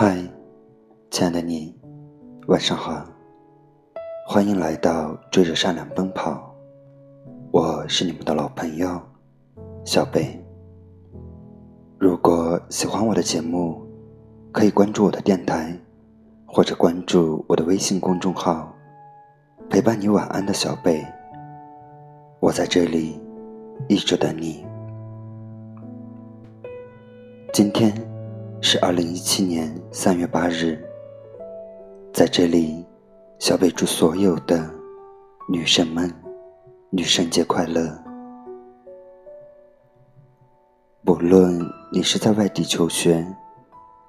嗨，亲爱的你，晚上好。欢迎来到追着善良奔跑，我是你们的老朋友小北。如果喜欢我的节目，可以关注我的电台，或者关注我的微信公众号，陪伴你晚安的小贝。我在这里一直等你。今天是二零一七年三月八日，在这里，小北祝所有的女生们女神节快乐。不论你是在外地求学，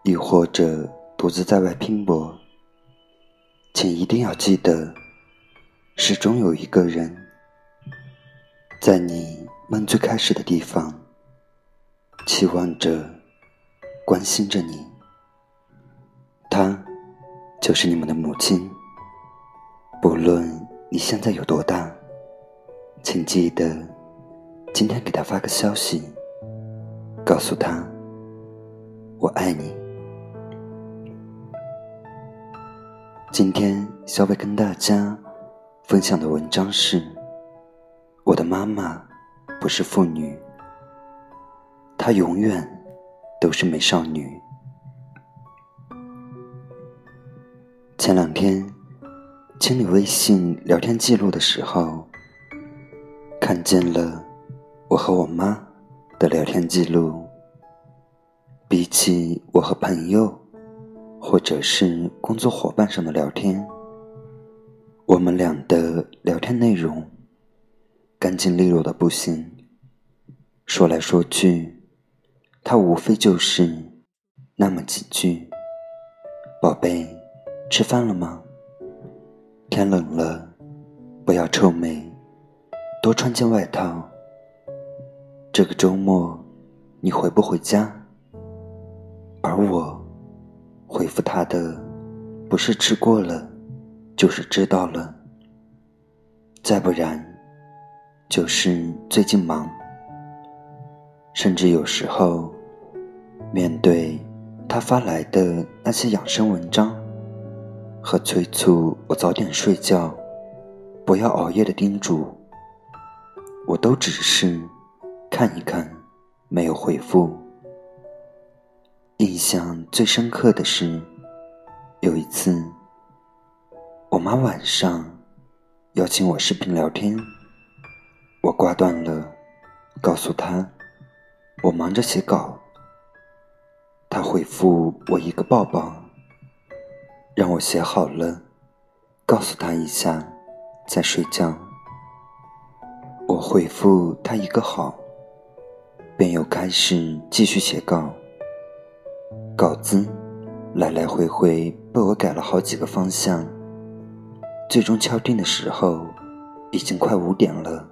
亦或者独自在外拼搏，请一定要记得，始终有一个人，在你梦最开始的地方，期望着。关心着你，她就是你们的母亲。不论你现在有多大，请记得今天给她发个消息，告诉她我爱你。今天小北跟大家分享的文章是：我的妈妈不是妇女，她永远。都是美少女。前两天清理微信聊天记录的时候，看见了我和我妈的聊天记录。比起我和朋友或者是工作伙伴上的聊天，我们俩的聊天内容干净利落的不行，说来说去。他无非就是那么几句：“宝贝，吃饭了吗？天冷了，不要臭美，多穿件外套。这个周末你回不回家？”而我回复他的不是吃过了，就是知道了，再不然就是最近忙，甚至有时候。面对他发来的那些养生文章和催促我早点睡觉、不要熬夜的叮嘱，我都只是看一看，没有回复。印象最深刻的是，有一次，我妈晚上邀请我视频聊天，我挂断了，告诉她我忙着写稿。他回复我一个抱抱，让我写好了，告诉他一下，再睡觉。我回复他一个好，便又开始继续写稿。稿子来来回回被我改了好几个方向，最终敲定的时候，已经快五点了。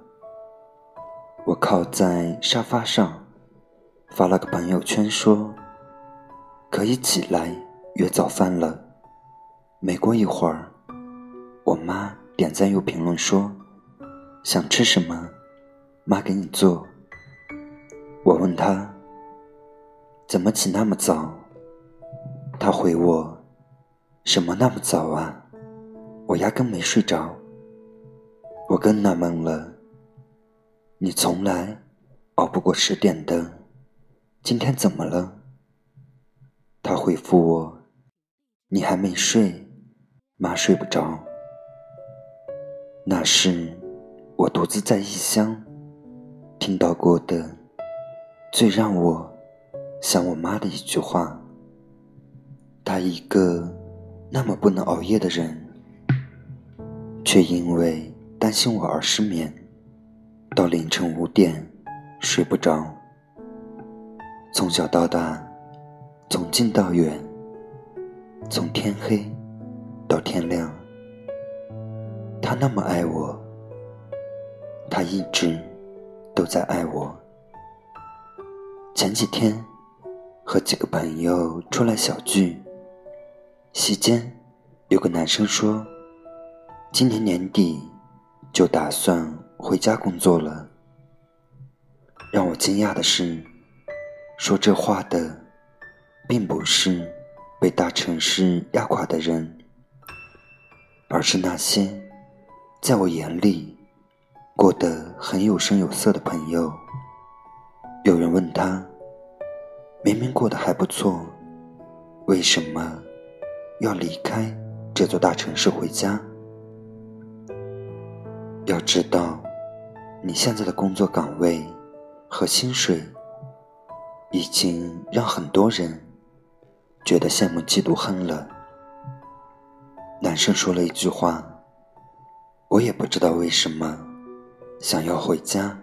我靠在沙发上，发了个朋友圈说。可以起来约早饭了。没过一会儿，我妈点赞又评论说：“想吃什么，妈给你做。”我问她：“怎么起那么早？”她回我：“什么那么早啊？我压根没睡着。”我更纳闷了：“你从来熬不过十点的，今天怎么了？”他回复我：“你还没睡，妈睡不着。”那是我独自在异乡听到过的最让我想我妈的一句话。她一个那么不能熬夜的人，却因为担心我而失眠，到凌晨五点睡不着。从小到大。从近到远，从天黑到天亮，他那么爱我，他一直都在爱我。前几天和几个朋友出来小聚，席间有个男生说，今年年底就打算回家工作了。让我惊讶的是，说这话的。并不是被大城市压垮的人，而是那些在我眼里过得很有声有色的朋友。有人问他：“明明过得还不错，为什么要离开这座大城市回家？”要知道，你现在的工作岗位和薪水，已经让很多人。觉得羡慕、嫉妒、恨了。男生说了一句话：“我也不知道为什么想要回家。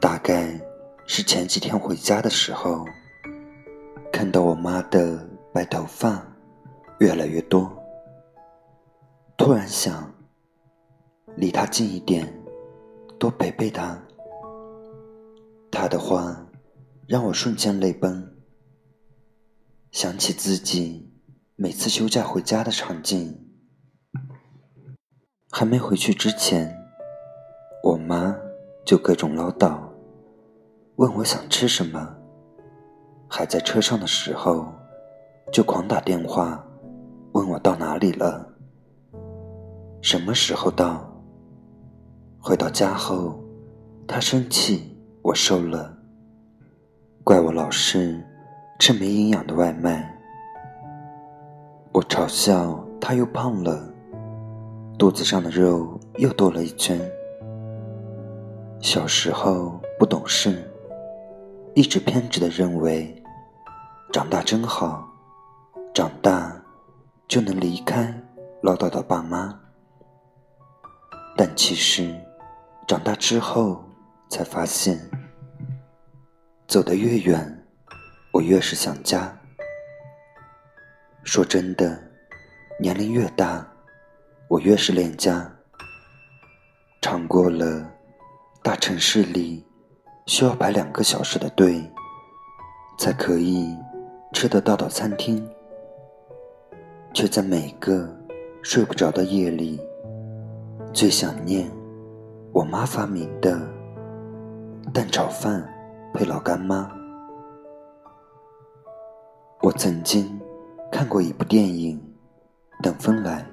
大概是前几天回家的时候，看到我妈的白头发越来越多，突然想离她近一点，多陪陪她。她的话让我瞬间泪奔。”想起自己每次休假回家的场景，还没回去之前，我妈就各种唠叨，问我想吃什么；还在车上的时候，就狂打电话问我到哪里了，什么时候到。回到家后，她生气我瘦了，怪我老是。吃没营养的外卖，我嘲笑他又胖了，肚子上的肉又多了一圈。小时候不懂事，一直偏执的认为长大真好，长大就能离开唠叨的爸妈。但其实长大之后才发现，走得越远。我越是想家。说真的，年龄越大，我越是恋家。尝过了大城市里需要排两个小时的队才可以吃得到的餐厅，却在每个睡不着的夜里，最想念我妈发明的蛋炒饭配老干妈。我曾经看过一部电影《等风来》，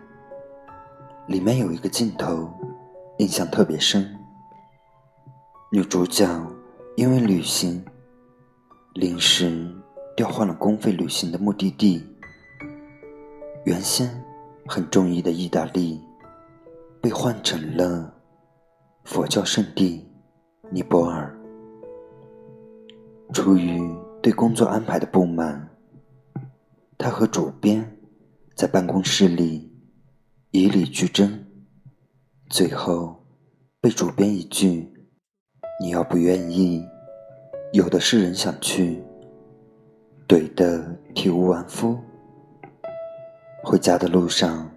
里面有一个镜头印象特别深。女主角因为旅行临时调换了公费旅行的目的地，原先很中意的意大利被换成了佛教圣地尼泊尔。出于对工作安排的不满。他和主编在办公室里以理据争，最后被主编一句“你要不愿意，有的是人想去”怼得体无完肤。回家的路上，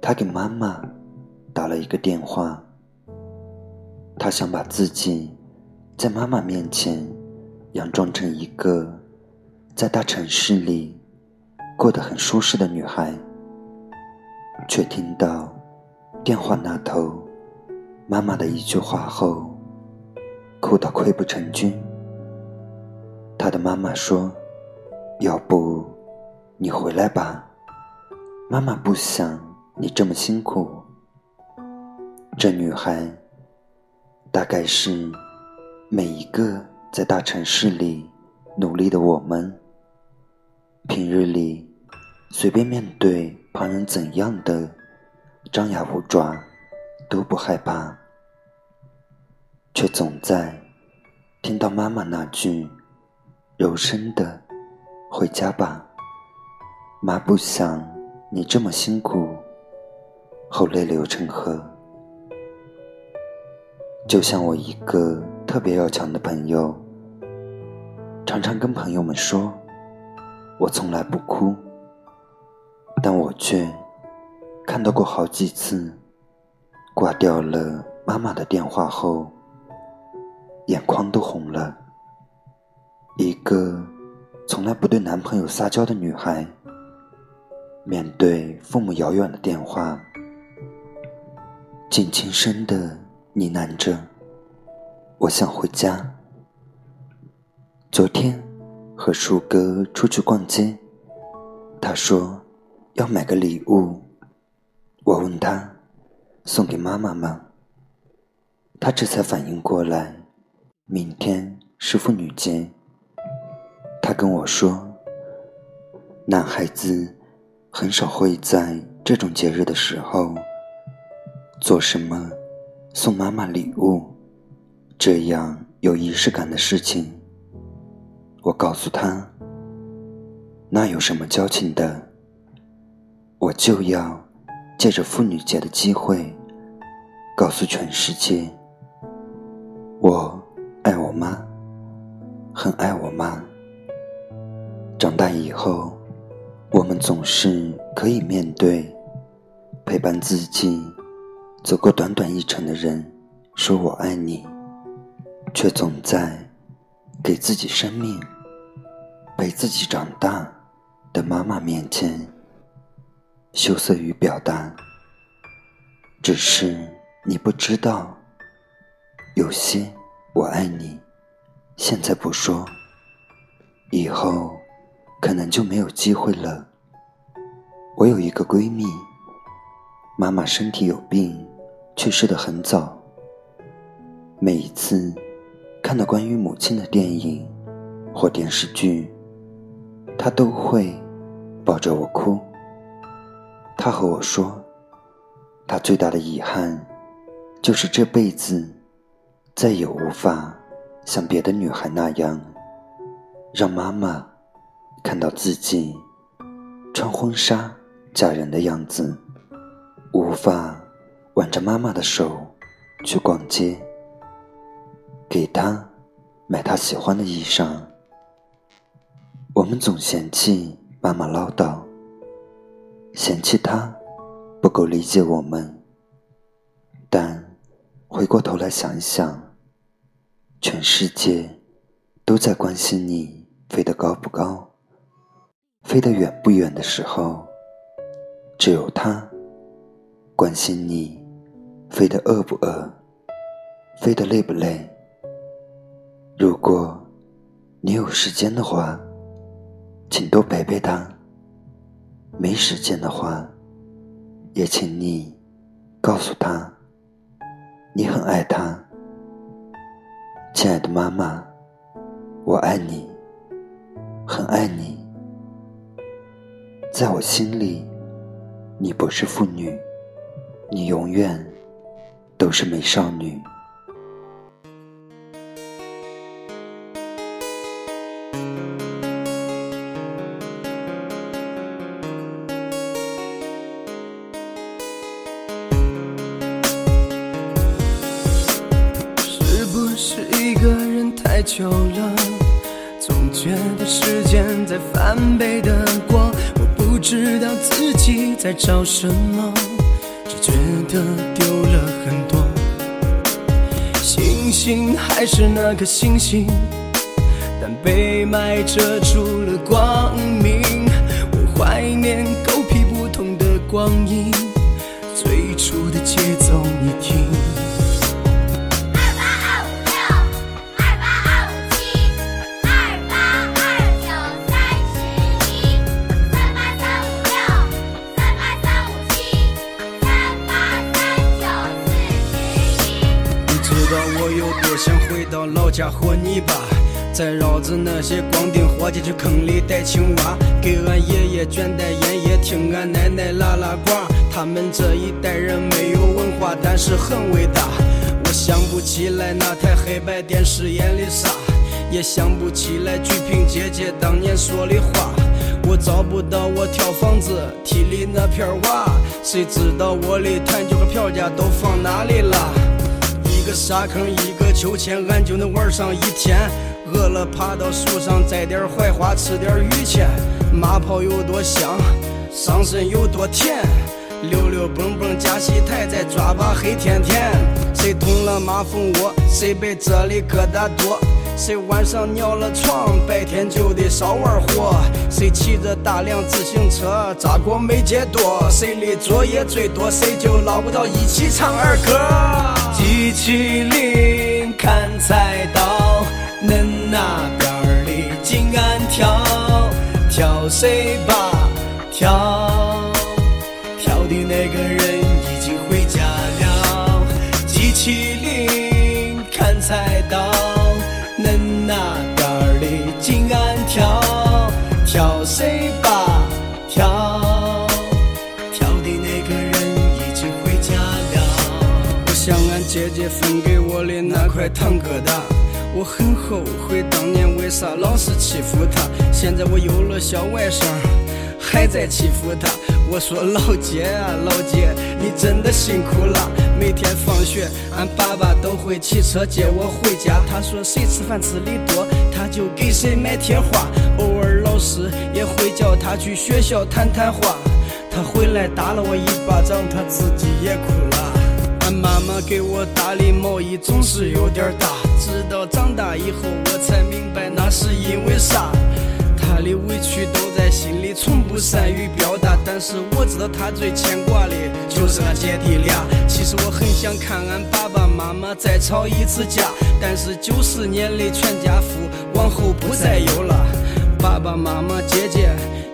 他给妈妈打了一个电话，他想把自己在妈妈面前佯装成一个在大城市里。过得很舒适的女孩，却听到电话那头妈妈的一句话后，哭得溃不成军。她的妈妈说：“要不你回来吧，妈妈不想你这么辛苦。”这女孩大概是每一个在大城市里努力的我们，平日里。随便面对旁人怎样的张牙舞爪都不害怕，却总在听到妈妈那句柔声的“回家吧，妈不想你这么辛苦”后泪流成河。就像我一个特别要强的朋友，常常跟朋友们说：“我从来不哭。”但我却看到过好几次，挂掉了妈妈的电话后，眼眶都红了。一个从来不对男朋友撒娇的女孩，面对父母遥远的电话，竟轻声的呢喃着：“我想回家。”昨天和树哥出去逛街。他说要买个礼物。我问他送给妈妈吗？他这才反应过来，明天是妇女节。他跟我说，男孩子很少会在这种节日的时候做什么送妈妈礼物这样有仪式感的事情。我告诉他。那有什么交情的？我就要借着妇女节的机会，告诉全世界，我爱我妈，很爱我妈。长大以后，我们总是可以面对陪伴自己走过短短一程的人，说我爱你，却总在给自己生命陪自己长大。的妈妈面前，羞涩于表达。只是你不知道，有些我爱你，现在不说，以后可能就没有机会了。我有一个闺蜜，妈妈身体有病，去世的很早。每一次看到关于母亲的电影或电视剧。他都会抱着我哭。他和我说，他最大的遗憾就是这辈子再也无法像别的女孩那样，让妈妈看到自己穿婚纱嫁人的样子，无法挽着妈妈的手去逛街，给她买她喜欢的衣裳。我们总嫌弃妈妈唠叨，嫌弃她不够理解我们。但回过头来想一想，全世界都在关心你飞得高不高、飞得远不远的时候，只有她关心你飞得饿不饿、飞得累不累。如果你有时间的话。请多陪陪他。没时间的话，也请你告诉他，你很爱他。亲爱的妈妈，我爱你，很爱你。在我心里，你不是妇女，你永远都是美少女。久了，总觉得时间在翻倍的过，我不知道自己在找什么，只觉得丢了很多。星星还是那颗星星，但被霾遮住了光明。我怀念狗屁不通的光阴，最初的节奏老家和泥巴，再绕着那些光腚伙计去坑里逮青蛙，给俺爷爷卷袋烟叶，听俺奶奶拉拉呱。他们这一代人没有文化，但是很伟大。我想不起来那台黑白电视演的啥，也想不起来鞠萍姐姐当年说的话。我找不到我挑房子梯里那片瓦，谁知道我的弹球和票价都放哪里了？一个沙坑，一个秋千，俺就能玩上一天。饿了爬到树上摘点槐花，吃点榆钱。马泡有多香，上身有多甜。溜溜蹦蹦加戏台，再抓把黑甜甜。谁捅了马蜂窝，谁被这里疙瘩多。谁晚上尿了床，白天就得少玩火。谁骑着大辆自行车，扎过没街多。谁的作业最多，谁就捞不到一起唱儿歌。机器灵砍菜刀，恁那边的紧按跳，跳谁吧跳，跳的那个人那块糖疙瘩。我很后悔当年为啥老是欺负他，现在我有了小外甥，还在欺负他。我说老姐啊老姐，你真的辛苦了。每天放学，俺爸爸都会骑车接我回家。他说谁吃饭吃的多，他就给谁买贴画。偶尔老师也会叫他去学校谈谈话。他回来打了我一巴掌，他自己也哭了。妈妈给我打的毛衣总是有点大，直到长大以后我才明白那是因为啥。她的委屈都在心里，从不善于表达。但是我知道她最牵挂的就是俺姐弟俩。其实我很想看俺爸爸妈妈再吵一次架，但是九十年的全家福往后不再有了。爸爸妈妈姐姐，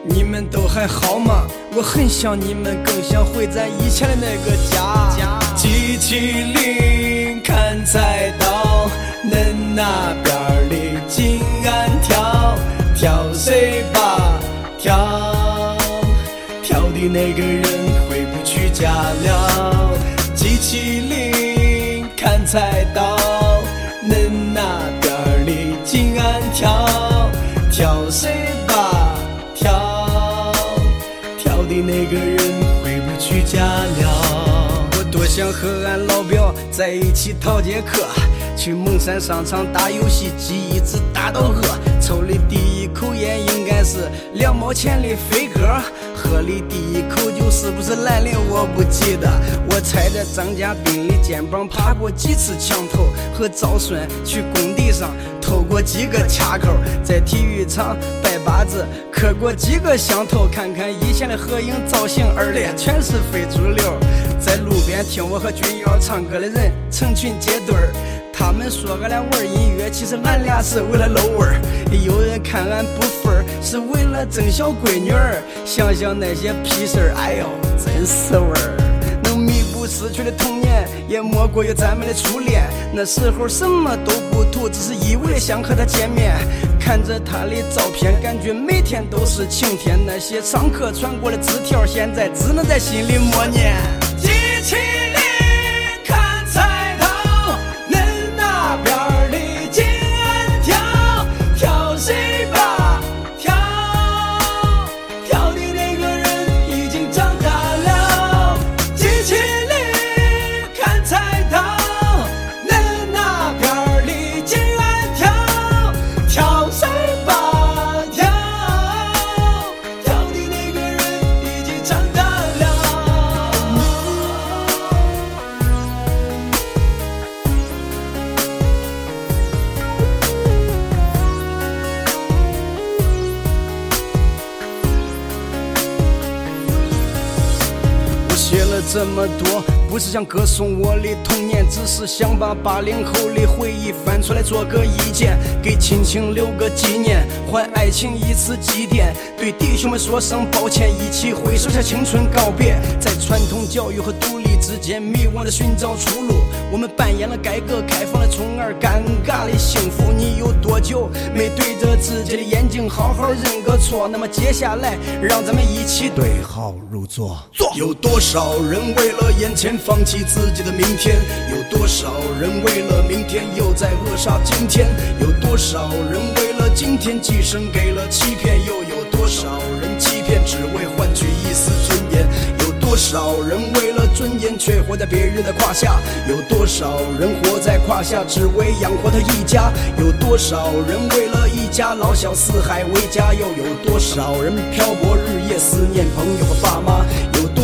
你们都还好吗？我很想你们，更想回咱以前的那个家。机器灵砍菜刀，恁那边儿的紧按跳，跳谁吧跳，跳的那个人回不去家了。机器灵砍菜刀，恁那边儿的紧按跳，跳谁那个人回不去家了。我多想和俺老表在一起逃节课，去蒙山商场打游戏机，一直打到饿。抽的第一口烟应该是两毛钱的飞鸽，喝的第一口酒是不是兰陵我不记得。我踩着张家斌的肩膀爬过几次墙头，和赵顺去工地上偷过几个卡扣，在体育场拜把子磕过几个响头，看看以前的合影造型，二列全是非主流。在路边听我和君瑶唱歌的人成群结队儿，他们说俺俩玩音乐，其实俺俩是为了露味儿。有人看俺不忿儿，是为了争小闺女儿。想想那些屁事儿，哎呦，真是味儿。能弥补失去的童年，也莫过于咱们的初恋。那时候什么都不图，只是一味的想和她见面。看着她的照片，感觉每天都是晴天。那些上课传过的纸条，现在只能在心里默念。么多，不是想歌颂我的童年，只是想把八零后的回忆翻出来做个意见，给亲情留个纪念，还爱情一次祭奠。对弟兄们说声抱歉，一起挥手向青春告别。在传统教育和独立之间迷惘的寻找出路，我们扮演了改革开放的宠儿，尴尬的幸福。你有多久没对着自己的眼睛好好认个错？那么接下来，让咱们一起对号入座。有多少人为了眼前放弃自己的明天？有多少人为了明天又在扼杀今天？有多少人为了今天寄生给了欺骗？又有多少人欺骗只为换取一丝尊严？有多少人为了尊严却活在别人的胯下？有多少人活在胯下只为养活他一家？有多少人为了一家老小四海为家？又有多少人漂泊日夜思念朋友和爸妈？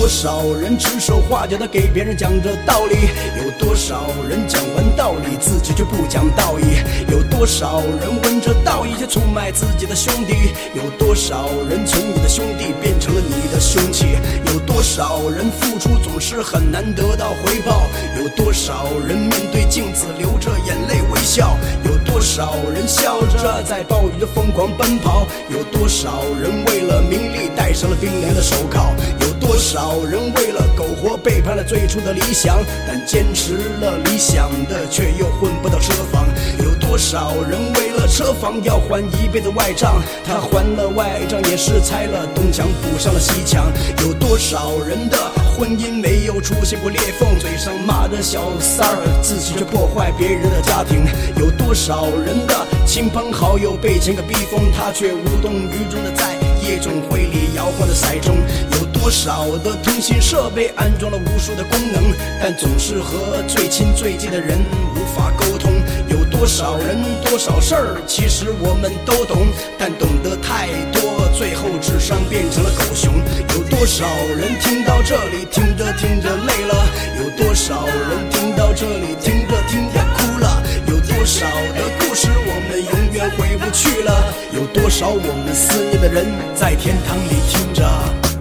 多多少人指手画脚的给别人讲着道理？有多少人讲完道理自己却不讲道义？有多少人闻着道义却出卖自己的兄弟？有多少人从你的兄弟变成了你的凶器？有多少人付出总是很难得到回报？有多少人面对镜子流着眼泪微笑？有多少人笑着在暴雨中疯狂奔跑？有多少人为了名利戴上了冰凉的手铐？有多少好人为了苟活背叛了最初的理想？但坚持了理想的却又混不到车房。有多少人为了车房要还一辈子外账？他还了外账也是拆了东墙补上了西墙。有多少人的婚姻没有出现过裂缝？嘴上骂着小三儿，自己却破坏别人的家庭。有多少人的亲朋好友被钱给逼疯，他却无动于衷的在夜总会里摇晃着骰盅。有多少的通信设备安装了无数的功能，但总是和最亲最近的人无法沟通。有多少人多少事儿，其实我们都懂，但懂得太多，最后智商变成了狗熊。有多少人听到这里，听着听着累了？有多少人听到这里，听着听着哭了？有多少的故事我们永远回不去了？有多少我们思念的人在天堂里听着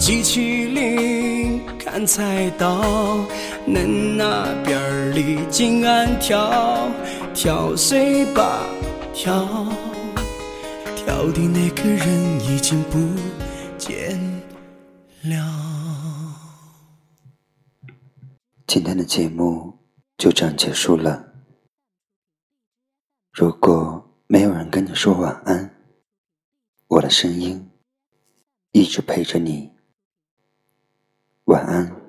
机器灵看菜刀，恁那边里金安跳跳谁吧跳，跳的那个人已经不见了。今天的节目就这样结束了。如果没有人跟你说晚安，我的声音一直陪着你。晚安。